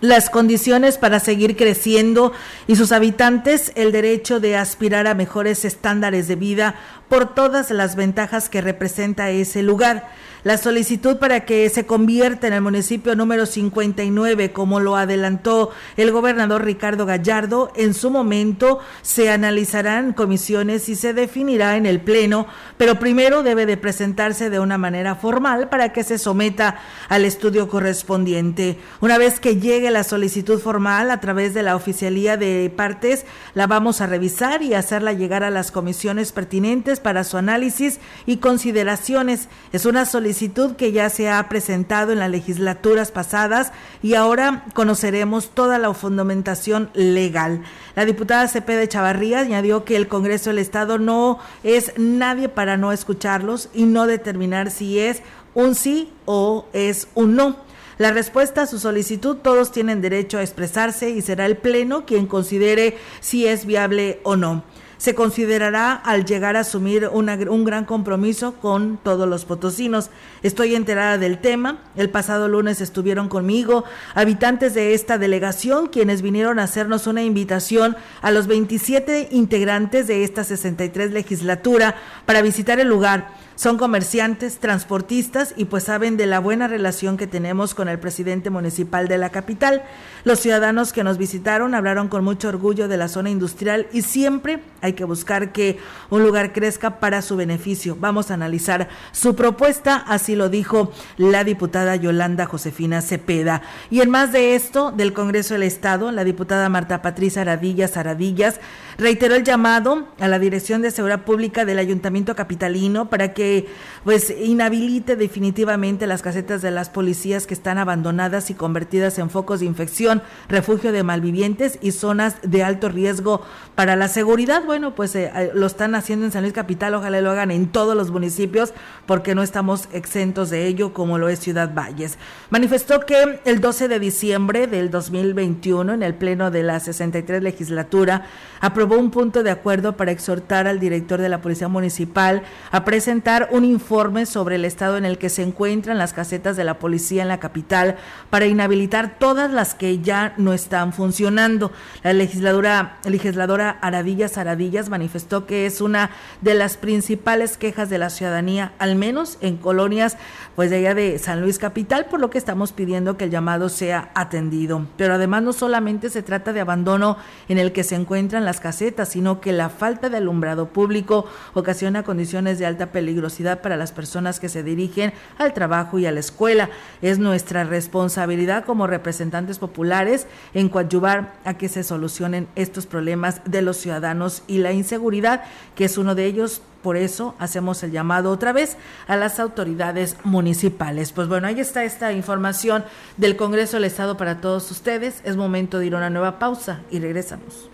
las condiciones para seguir creciendo y sus habitantes el derecho de aspirar a mejores estándares de vida por todas las ventajas que representa ese lugar. La solicitud para que se convierta en el municipio número 59, como lo adelantó el gobernador Ricardo Gallardo, en su momento se analizarán comisiones y se definirá en el Pleno, pero primero debe de presentarse de una manera formal para que se someta al estudio correspondiente. Una vez que llegue la solicitud formal a través de la oficialía de partes, la vamos a revisar y hacerla llegar a las comisiones pertinentes para su análisis y consideraciones. Es una solicitud solicitud que ya se ha presentado en las legislaturas pasadas y ahora conoceremos toda la fundamentación legal. La diputada Cepeda Chavarría añadió que el Congreso del Estado no es nadie para no escucharlos y no determinar si es un sí o es un no. La respuesta a su solicitud, todos tienen derecho a expresarse y será el Pleno quien considere si es viable o no se considerará al llegar a asumir un gran compromiso con todos los potosinos. Estoy enterada del tema. El pasado lunes estuvieron conmigo habitantes de esta delegación quienes vinieron a hacernos una invitación a los 27 integrantes de esta 63 legislatura para visitar el lugar son comerciantes, transportistas y pues saben de la buena relación que tenemos con el presidente municipal de la capital. Los ciudadanos que nos visitaron hablaron con mucho orgullo de la zona industrial y siempre hay que buscar que un lugar crezca para su beneficio. Vamos a analizar su propuesta, así lo dijo la diputada Yolanda Josefina Cepeda. Y en más de esto, del Congreso del Estado, la diputada Marta Patricia Aradillas Aradillas reiteró el llamado a la Dirección de Seguridad Pública del Ayuntamiento Capitalino para que pues inhabilite definitivamente las casetas de las policías que están abandonadas y convertidas en focos de infección, refugio de malvivientes y zonas de alto riesgo para la seguridad. Bueno, pues eh, eh, lo están haciendo en San Luis Capital, ojalá lo hagan en todos los municipios porque no estamos exentos de ello como lo es Ciudad Valles. Manifestó que el 12 de diciembre del 2021 en el pleno de la 63 legislatura aprobó un punto de acuerdo para exhortar al director de la Policía Municipal a presentar un informe sobre el estado en el que se encuentran las casetas de la policía en la capital para inhabilitar todas las que ya no están funcionando. La legisladora, legisladora Aradillas Aradillas manifestó que es una de las principales quejas de la ciudadanía, al menos en colonias pues de allá de San Luis Capital, por lo que estamos pidiendo que el llamado sea atendido. Pero además no solamente se trata de abandono en el que se encuentran las casetas, sino que la falta de alumbrado público ocasiona condiciones de alta peligrosidad para las personas que se dirigen al trabajo y a la escuela. Es nuestra responsabilidad como representantes populares en coadyuvar a que se solucionen estos problemas de los ciudadanos y la inseguridad, que es uno de ellos por eso hacemos el llamado otra vez a las autoridades municipales. Pues bueno, ahí está esta información del Congreso del Estado para todos ustedes. Es momento de ir a una nueva pausa y regresamos.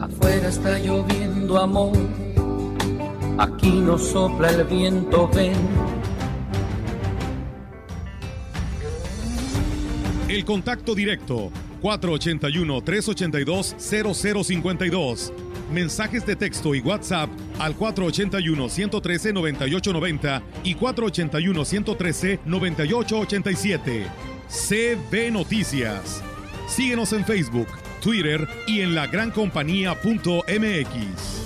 Afuera está lloviendo amor, aquí no sopla el viento, ven. El contacto directo 481-382-0052. Mensajes de texto y WhatsApp al 481-113-9890 y 481-113-9887. CB Noticias. Síguenos en Facebook, Twitter y en lagrancompañía.mx.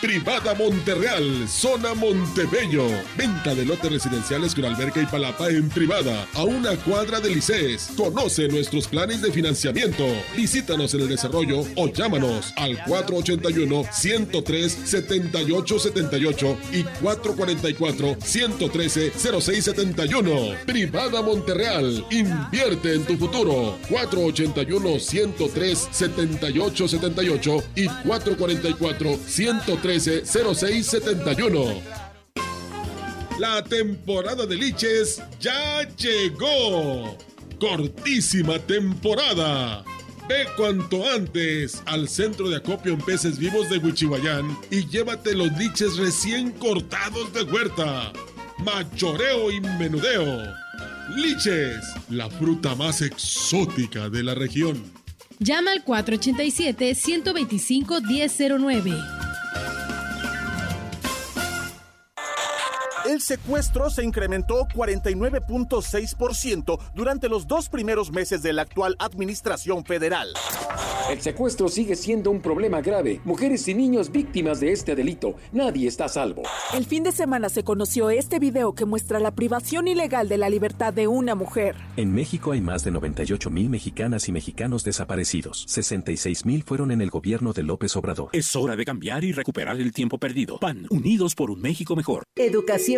Privada Monterreal, zona Montebello. Venta de lotes residenciales con alberca y palapa en privada, a una cuadra de Lices. Conoce nuestros planes de financiamiento. Visítanos en el desarrollo o llámanos al 481-103-7878 y 444-113-0671. Privada Monterreal, invierte en tu futuro. 481-103-7878 y 444 113 0671 La temporada de liches ya llegó. Cortísima temporada. Ve cuanto antes al centro de acopio en peces vivos de Huichihuayán y llévate los liches recién cortados de huerta. Machoreo y menudeo. Liches, la fruta más exótica de la región. Llama al 487-125-1009. El secuestro se incrementó 49.6% durante los dos primeros meses de la actual administración federal. El secuestro sigue siendo un problema grave. Mujeres y niños víctimas de este delito. Nadie está a salvo. El fin de semana se conoció este video que muestra la privación ilegal de la libertad de una mujer. En México hay más de 98 mil mexicanas y mexicanos desaparecidos. 66 mil fueron en el gobierno de López Obrador. Es hora de cambiar y recuperar el tiempo perdido. PAN, unidos por un México mejor. Educación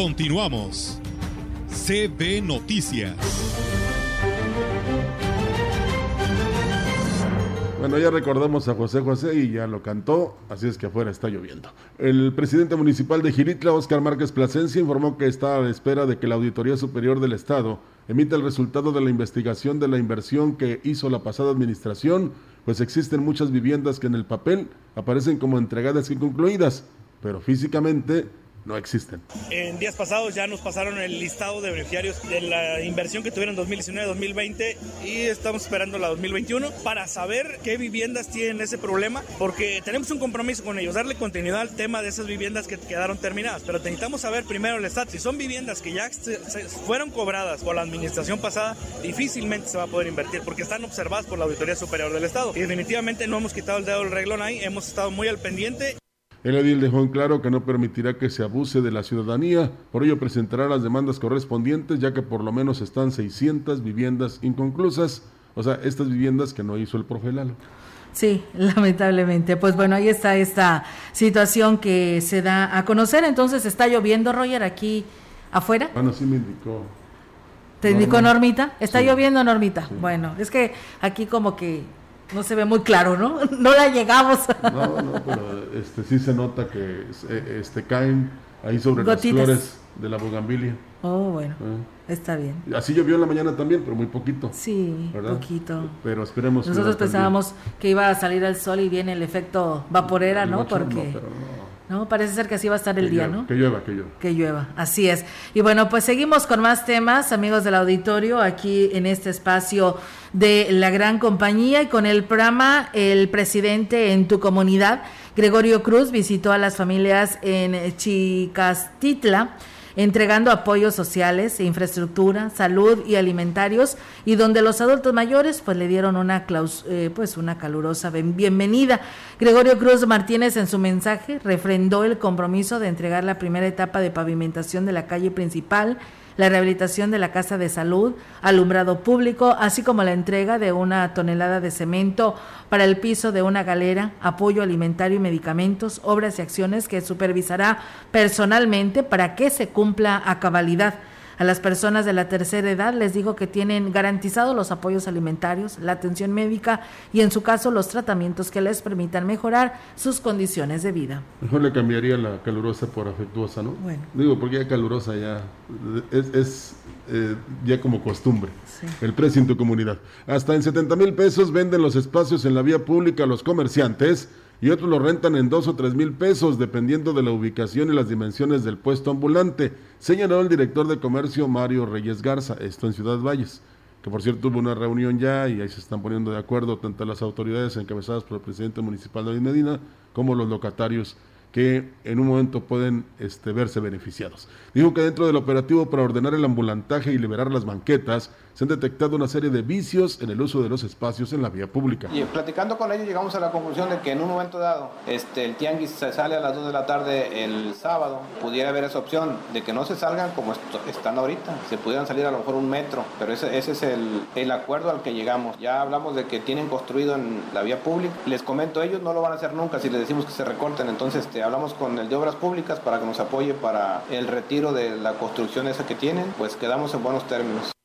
Continuamos. CB Noticias. Bueno, ya recordamos a José José y ya lo cantó, así es que afuera está lloviendo. El presidente municipal de Giritla, Oscar Márquez Plasencia, informó que está a la espera de que la Auditoría Superior del Estado emita el resultado de la investigación de la inversión que hizo la pasada administración, pues existen muchas viviendas que en el papel aparecen como entregadas y concluidas, pero físicamente no existen. En días pasados ya nos pasaron el listado de beneficiarios de la inversión que tuvieron en 2019-2020 y estamos esperando la 2021 para saber qué viviendas tienen ese problema, porque tenemos un compromiso con ellos, darle continuidad al tema de esas viviendas que quedaron terminadas, pero necesitamos saber primero el estatus. Si son viviendas que ya fueron cobradas por la administración pasada, difícilmente se va a poder invertir porque están observadas por la Auditoría Superior del Estado. Y definitivamente no hemos quitado el dedo del reglón ahí, hemos estado muy al pendiente. El edil dejó en claro que no permitirá que se abuse de la ciudadanía, por ello presentará las demandas correspondientes, ya que por lo menos están 600 viviendas inconclusas, o sea, estas viviendas que no hizo el profe Lalo. Sí, lamentablemente. Pues bueno, ahí está esta situación que se da a conocer. Entonces, ¿está lloviendo, Roger, aquí afuera? Bueno, sí me indicó. ¿Te indicó Normita? ¿Está lloviendo, Normita? Bueno, es que aquí como que no se ve muy claro, ¿no? *laughs* No la llegamos. No, no, pero este, sí se nota que este, caen ahí sobre las flores de la bugambilia. Oh, bueno, ah. está bien. Así llovió en la mañana también, pero muy poquito. Sí, poquito. Pero esperemos. Nosotros pensábamos que iba a salir el sol y viene el efecto vaporera, ¿no? Porque... ¿no? Parece ser que así va a estar el día, ¿no? Que llueva, que llueva. Que llueva, así es. Y bueno, pues seguimos con más temas, amigos del auditorio, aquí en este espacio de la gran compañía y con el programa El presidente en tu comunidad, Gregorio Cruz, visitó a las familias en Chicastitla entregando apoyos sociales, infraestructura, salud y alimentarios, y donde los adultos mayores pues le dieron una, eh, pues, una calurosa bienvenida. Gregorio Cruz Martínez en su mensaje refrendó el compromiso de entregar la primera etapa de pavimentación de la calle principal la rehabilitación de la casa de salud, alumbrado público, así como la entrega de una tonelada de cemento para el piso de una galera, apoyo alimentario y medicamentos, obras y acciones que supervisará personalmente para que se cumpla a cabalidad. A las personas de la tercera edad les digo que tienen garantizados los apoyos alimentarios, la atención médica y en su caso los tratamientos que les permitan mejorar sus condiciones de vida. Mejor le cambiaría la calurosa por afectuosa, ¿no? Bueno. Digo, porque ya calurosa ya es, es eh, ya como costumbre. El precio en tu comunidad. Hasta en 70 mil pesos venden los espacios en la vía pública a los comerciantes y otros lo rentan en dos o tres mil pesos, dependiendo de la ubicación y las dimensiones del puesto ambulante, señaló el director de comercio Mario Reyes Garza, esto en Ciudad Valles, que por cierto hubo una reunión ya y ahí se están poniendo de acuerdo tanto las autoridades encabezadas por el presidente municipal de Medina como los locatarios que en un momento pueden este, verse beneficiados. Dijo que dentro del operativo para ordenar el ambulantaje y liberar las banquetas, se han detectado una serie de vicios en el uso de los espacios en la vía pública. Y platicando con ellos llegamos a la conclusión de que en un momento dado este, el tianguis se sale a las 2 de la tarde el sábado, pudiera haber esa opción de que no se salgan como están ahorita, se pudieran salir a lo mejor un metro, pero ese, es el, el acuerdo al que llegamos. Ya hablamos de que tienen construido en la vía pública, les comento, ellos no lo van a hacer nunca si les decimos que se recorten, entonces este, hablamos con el de Obras Públicas para que nos apoye para el retiro de la construcción esa que tienen, pues quedamos en buenos términos.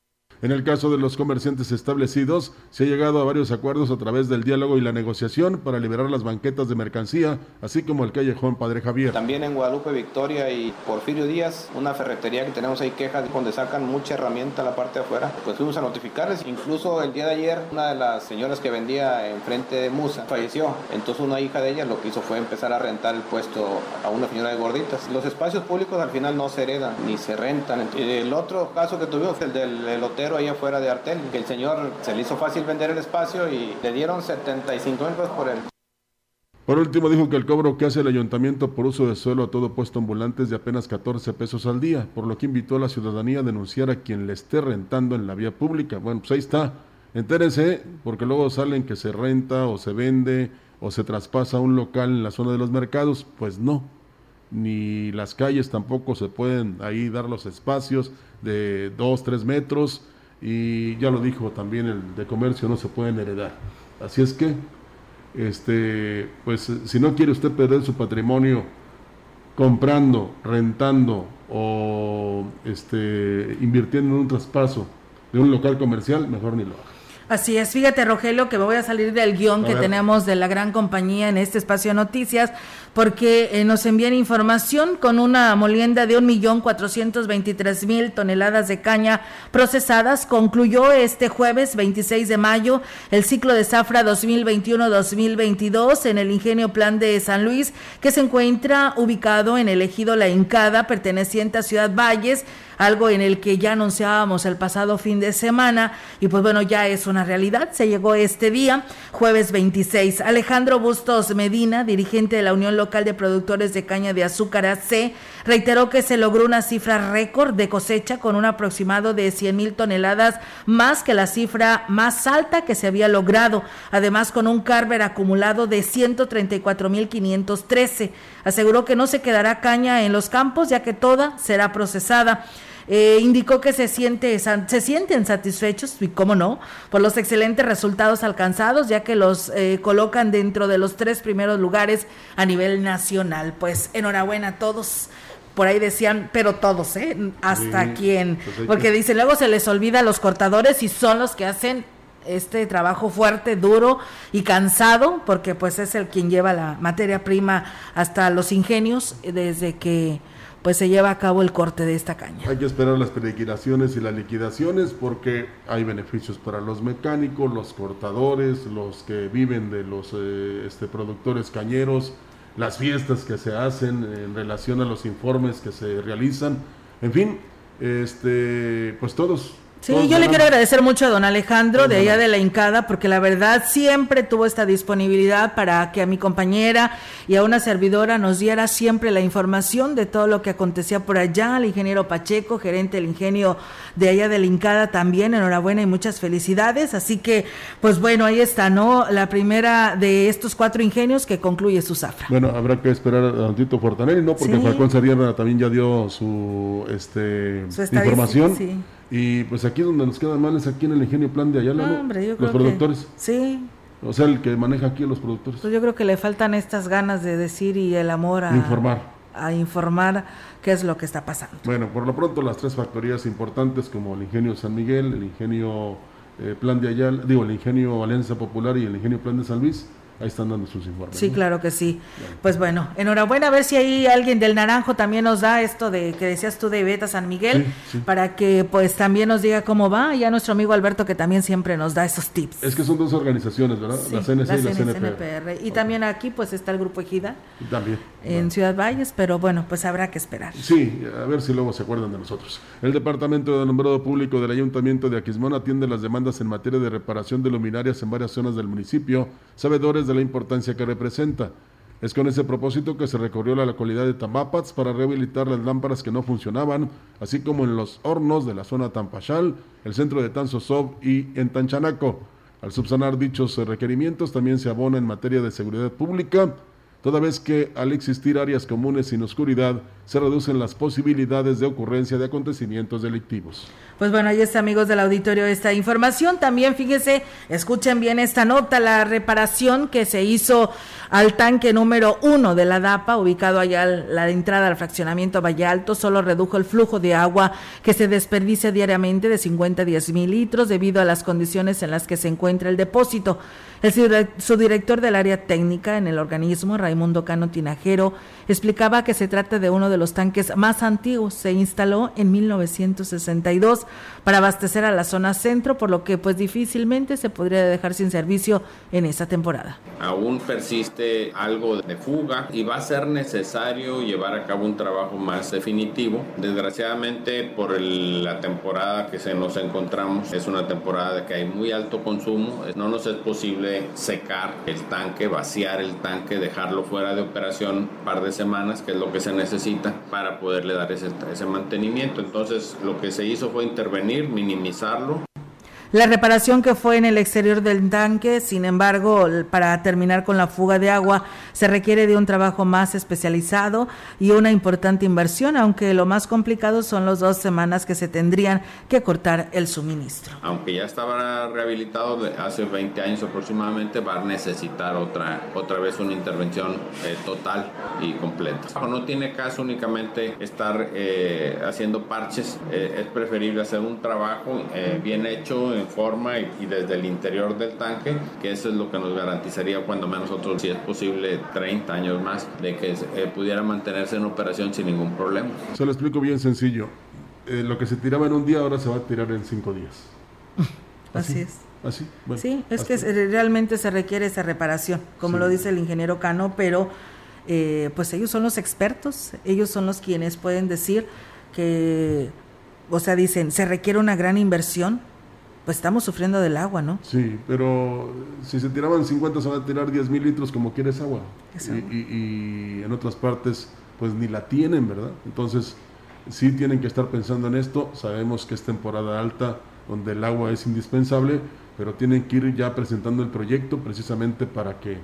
En el caso de los comerciantes establecidos, se ha llegado a varios acuerdos a través del diálogo y la negociación para liberar las banquetas de mercancía, así como el callejón Padre Javier. También en Guadalupe Victoria y Porfirio Díaz, una ferretería que tenemos ahí quejas donde sacan mucha herramienta a la parte de afuera, pues fuimos a notificarles. Incluso el día de ayer, una de las señoras que vendía enfrente de Musa falleció. Entonces una hija de ella lo que hizo fue empezar a rentar el puesto a una señora de gorditas. Los espacios públicos al final no se heredan ni se rentan. El otro caso que tuvimos, el del elotero ahí afuera de Artel, que el señor se le hizo fácil vender el espacio y le dieron 75 mil pesos por él. Por último, dijo que el cobro que hace el ayuntamiento por uso de suelo a todo puesto ambulante es de apenas 14 pesos al día, por lo que invitó a la ciudadanía a denunciar a quien le esté rentando en la vía pública. Bueno, pues ahí está. Entérense, porque luego salen que se renta o se vende o se traspasa un local en la zona de los mercados. Pues no, ni las calles tampoco se pueden ahí dar los espacios de 2, 3 metros y ya lo dijo también el de comercio, no se pueden heredar. Así es que, este, pues si no quiere usted perder su patrimonio comprando, rentando o este, invirtiendo en un traspaso de un local comercial, mejor ni lo haga. Así es, fíjate Rogelio que me voy a salir del guion que tenemos de la gran compañía en este espacio de noticias porque eh, nos envían información con una molienda de un millón cuatrocientos veintitrés mil toneladas de caña procesadas. Concluyó este jueves 26 de mayo el ciclo de zafra 2021-2022 en el ingenio Plan de San Luis, que se encuentra ubicado en el ejido La Hincada, perteneciente a Ciudad Valles, algo en el que ya anunciábamos el pasado fin de semana y pues bueno, ya es una realidad. Se llegó este día, jueves 26. Alejandro Bustos Medina, dirigente de la Unión Local de Productores de Caña de Azúcar AC, reiteró que se logró una cifra récord de cosecha con un aproximado de 100 mil toneladas más que la cifra más alta que se había logrado, además con un carver acumulado de 134 mil 513. Aseguró que no se quedará caña en los campos ya que toda será procesada. Eh, indicó que se, siente, se sienten satisfechos, y cómo no, por los excelentes resultados alcanzados, ya que los eh, colocan dentro de los tres primeros lugares a nivel nacional. Pues enhorabuena a todos por ahí decían, pero todos, ¿eh? Hasta quién. Porque dice, luego se les olvida a los cortadores y son los que hacen este trabajo fuerte, duro y cansado, porque pues es el quien lleva la materia prima hasta los ingenios desde que pues se lleva a cabo el corte de esta caña. Hay que esperar las liquidaciones y las liquidaciones porque hay beneficios para los mecánicos, los cortadores, los que viven de los eh, este, productores cañeros, las fiestas que se hacen en relación a los informes que se realizan, en fin, este, pues todos Sí, yo le quiero agradecer mucho a don Alejandro de allá de la Incada, porque la verdad siempre tuvo esta disponibilidad para que a mi compañera y a una servidora nos diera siempre la información de todo lo que acontecía por allá. Al ingeniero Pacheco, gerente del ingenio de allá de la Incada, también enhorabuena y muchas felicidades. Así que, pues bueno, ahí está, ¿no? La primera de estos cuatro ingenios que concluye su zafra. Bueno, habrá que esperar a Antito Fortanelli, ¿no? Porque Falcón Sarierra también ya dio su, este, información. Sí. Y pues aquí donde nos quedan mal es aquí en el ingenio plan de Ayala, ¿no? los productores. sí. O sea, el que maneja aquí los productores. Pues yo creo que le faltan estas ganas de decir y el amor a informar. A informar qué es lo que está pasando. Bueno, por lo pronto las tres factorías importantes como el ingenio San Miguel, el ingenio eh, Plan de Ayala, digo, el ingenio Alianza Popular y el ingenio Plan de San Luis, ahí están dando sus informes. Sí, claro que sí. Pues bueno, enhorabuena, a ver si ahí alguien del Naranjo también nos da esto de que decías tú de Beta San Miguel, para que pues también nos diga cómo va, y a nuestro amigo Alberto que también siempre nos da esos tips. Es que son dos organizaciones, ¿verdad? la CNC y la CNPR. Y también aquí pues está el Grupo Ejida. También. En Ciudad Valles, pero bueno, pues habrá que esperar. Sí, a ver si luego se acuerdan de nosotros. El Departamento de Nombrado Público del Ayuntamiento de Aquismón atiende las demandas en materia de reparación de luminarias en varias zonas del municipio, sabedores de la importancia que representa. Es con ese propósito que se recorrió la localidad de Tamapats para rehabilitar las lámparas que no funcionaban, así como en los hornos de la zona Tampachal, el centro de Tanzosov y en Tanchanaco. Al subsanar dichos requerimientos, también se abona en materia de seguridad pública, toda vez que al existir áreas comunes sin oscuridad, se reducen las posibilidades de ocurrencia de acontecimientos delictivos. Pues bueno, ahí está, amigos del auditorio, esta información. También, fíjese, escuchen bien esta nota, la reparación que se hizo al tanque número uno de la DAPA, ubicado allá a la entrada al fraccionamiento Valle Alto, solo redujo el flujo de agua que se desperdicia diariamente de 50 a 10 mil litros debido a las condiciones en las que se encuentra el depósito. El subdirector del área técnica en el organismo, Raimundo Cano Tinajero, explicaba que se trata de uno de los tanques más antiguos. Se instaló en 1962 para abastecer a la zona centro, por lo que pues difícilmente se podría dejar sin servicio en esta temporada. Aún persiste algo de fuga y va a ser necesario llevar a cabo un trabajo más definitivo. Desgraciadamente por la temporada que se nos encontramos es una temporada que hay muy alto consumo. No nos es posible secar el tanque, vaciar el tanque, dejarlo fuera de operación un par de semanas, que es lo que se necesita para poderle dar ese, ese mantenimiento. Entonces lo que se hizo fue intervenir, minimizarlo la reparación que fue en el exterior del tanque, sin embargo, para terminar con la fuga de agua, se requiere de un trabajo más especializado y una importante inversión, aunque lo más complicado son las dos semanas que se tendrían que cortar el suministro. Aunque ya estaba rehabilitado hace 20 años aproximadamente, va a necesitar otra, otra vez una intervención eh, total y completa. No tiene caso únicamente estar eh, haciendo parches, eh, es preferible hacer un trabajo bien hecho forma y, desde el interior del tanque, que eso es lo que nos garantizaría cuando menos nosotros, si es posible, 30 años más de que eh, pudiera mantenerse en operación sin ningún problema. Se lo explico bien sencillo. Eh, lo que se tiraba en un día ahora se va a tirar en cinco días. *laughs* Así, es. Así, sí, es que realmente se requiere esa reparación, como lo dice el ingeniero Cano, pero eh, pues ellos son los expertos, ellos son los quienes pueden decir que, o sea, dicen, se requiere una gran inversión, pues estamos sufriendo del agua, ¿no? Sí, pero si se tiraban 50 se van a tirar 10 mil litros como quieres agua. Y, y, en otras partes pues ni la tienen, ¿verdad? Entonces sí tienen que estar pensando en esto. Sabemos que es temporada alta donde el agua es indispensable, pero tienen que ir ya presentando el proyecto precisamente para que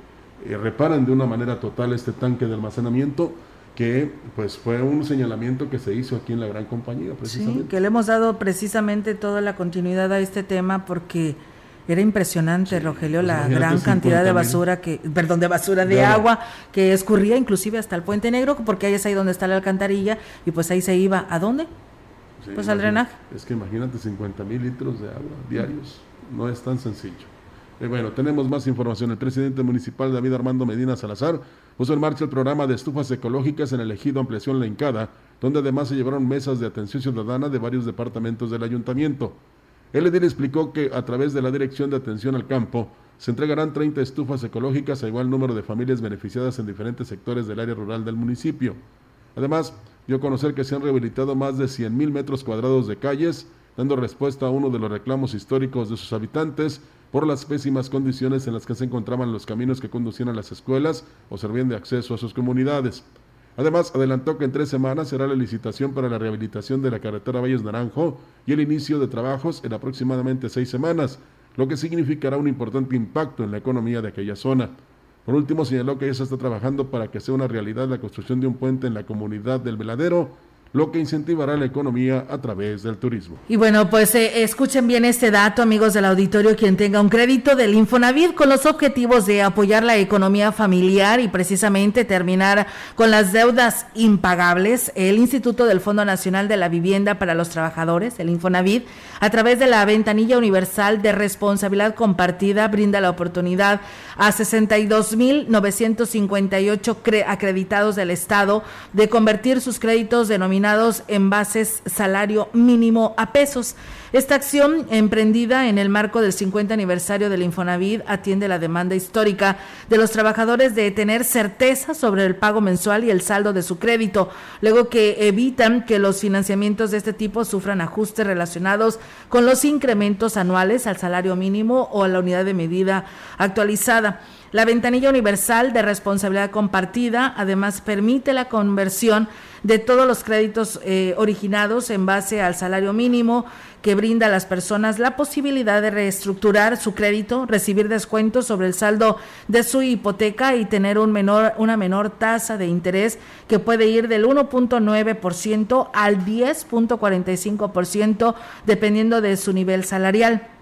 eh, reparen de una manera total este tanque de almacenamiento que pues fue un señalamiento que se hizo aquí en la gran compañía precisamente. Sí, que le hemos dado precisamente toda la continuidad a este tema porque era impresionante, Rogelio, pues la gran cantidad de basura que, perdón, de basura de, agua que escurría inclusive hasta el Puente Negro, porque ahí es ahí donde está la alcantarilla y pues ahí se iba, ¿a dónde? pues al drenaje. Es que imagínate 50 mil litros de agua diarios, no es tan sencillo. Eh, bueno, tenemos más información. El presidente municipal David Armando Medina Salazar puso en marcha el programa de estufas ecológicas en el ejido Ampliación La Incada, donde además se llevaron mesas de atención ciudadana de varios departamentos del ayuntamiento. El edil explicó que a través de la Dirección de Atención al Campo se entregarán 30 estufas ecológicas a igual número de familias beneficiadas en diferentes sectores del área rural del municipio. Además, dio a conocer que se han rehabilitado más de 100.000 metros cuadrados de calles dando respuesta a uno de los reclamos históricos de sus habitantes por las pésimas condiciones en las que se encontraban los caminos que conducían a las escuelas o servían de acceso a sus comunidades. Además, adelantó que en tres semanas será la licitación para la rehabilitación de la carretera Valles Naranjo y el inicio de trabajos en aproximadamente seis semanas, lo que significará un importante impacto en la economía de aquella zona. Por último, señaló que ya se está trabajando para que sea una realidad la construcción de un puente en la comunidad del Veladero lo que incentivará la economía a través del turismo. Y bueno, pues eh, escuchen bien este dato, amigos del auditorio, quien tenga un crédito del Infonavit con los objetivos de apoyar la economía familiar y precisamente terminar con las deudas impagables, el Instituto del Fondo Nacional de la Vivienda para los Trabajadores, el Infonavit, a través de la ventanilla universal de responsabilidad compartida, brinda la oportunidad a 62.958 acreditados del Estado de convertir sus créditos denominados en bases salario mínimo a pesos. Esta acción, emprendida en el marco del 50 aniversario del Infonavit, atiende la demanda histórica de los trabajadores de tener certeza sobre el pago mensual y el saldo de su crédito, luego que evitan que los financiamientos de este tipo sufran ajustes relacionados con los incrementos anuales al salario mínimo o a la unidad de medida actualizada. La ventanilla universal de responsabilidad compartida además permite la conversión de todos los créditos eh, originados en base al salario mínimo que brinda a las personas la posibilidad de reestructurar su crédito, recibir descuentos sobre el saldo de su hipoteca y tener un menor, una menor tasa de interés que puede ir del 1.9% al 10.45% dependiendo de su nivel salarial.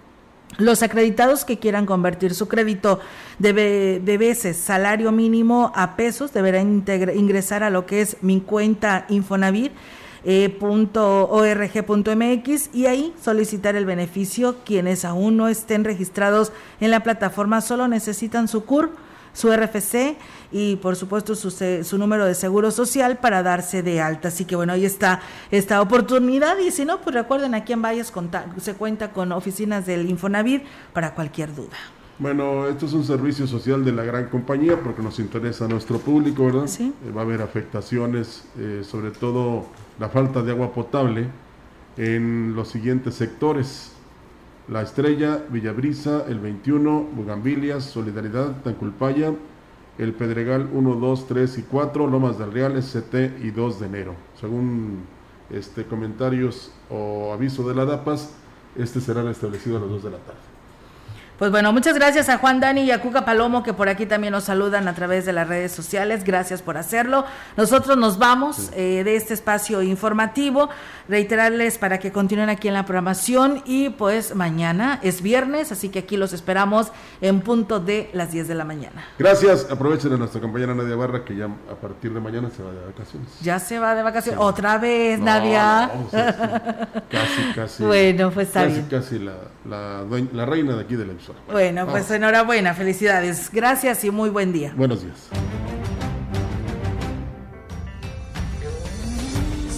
Los acreditados que quieran convertir su crédito de, veces salario mínimo a pesos deberán ingresar a lo que es mi cuenta Infonavit. Eh, .org.mx y ahí solicitar el beneficio. Quienes aún no estén registrados en la plataforma solo necesitan su CUR, su RFC y por supuesto su, su número de seguro social para darse de alta. Así que bueno, ahí está esta oportunidad y si no, pues recuerden aquí en Valles se cuenta con oficinas del Infonavit para cualquier duda. Bueno, esto es un servicio social de la gran compañía porque nos interesa a nuestro público, ¿verdad? Sí. Eh, va a haber afectaciones, eh, sobre todo la falta de agua potable en los siguientes sectores. La Estrella, Villabrisa, el 21, Bugambilias, Solidaridad, Tanculpaya, el Pedregal 1, 2, 3 y 4, Lomas del Real, ST y 2 de enero. Según este comentarios o aviso de la DAPAS, este será restablecido a las 2 de la tarde. Pues bueno, muchas gracias a Juan Dani y a Cuca Palomo que por aquí también nos saludan a través de las redes sociales. Gracias por hacerlo. Nosotros nos vamos eh, de este espacio informativo. Reiterarles para que continúen aquí en la programación y pues mañana es viernes, así que aquí los esperamos en punto de las 10 de la mañana. Gracias. Aprovechen a nuestra compañera Nadia Barra que ya a partir de mañana se va de vacaciones. Ya se va de vacaciones. Otra vez, Nadia. casi, casi. *laughs* Bueno, pues está casi, Casi la, la, la reina de aquí de bueno, pues enhorabuena, felicidades. Gracias y muy buen día. Buenos días.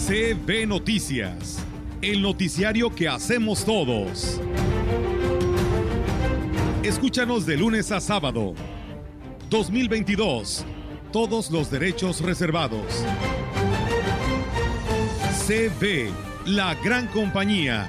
CB Noticias, el noticiario que hacemos todos. Escúchanos de lunes a sábado. 2022. Todos los derechos reservados. CB, la gran compañía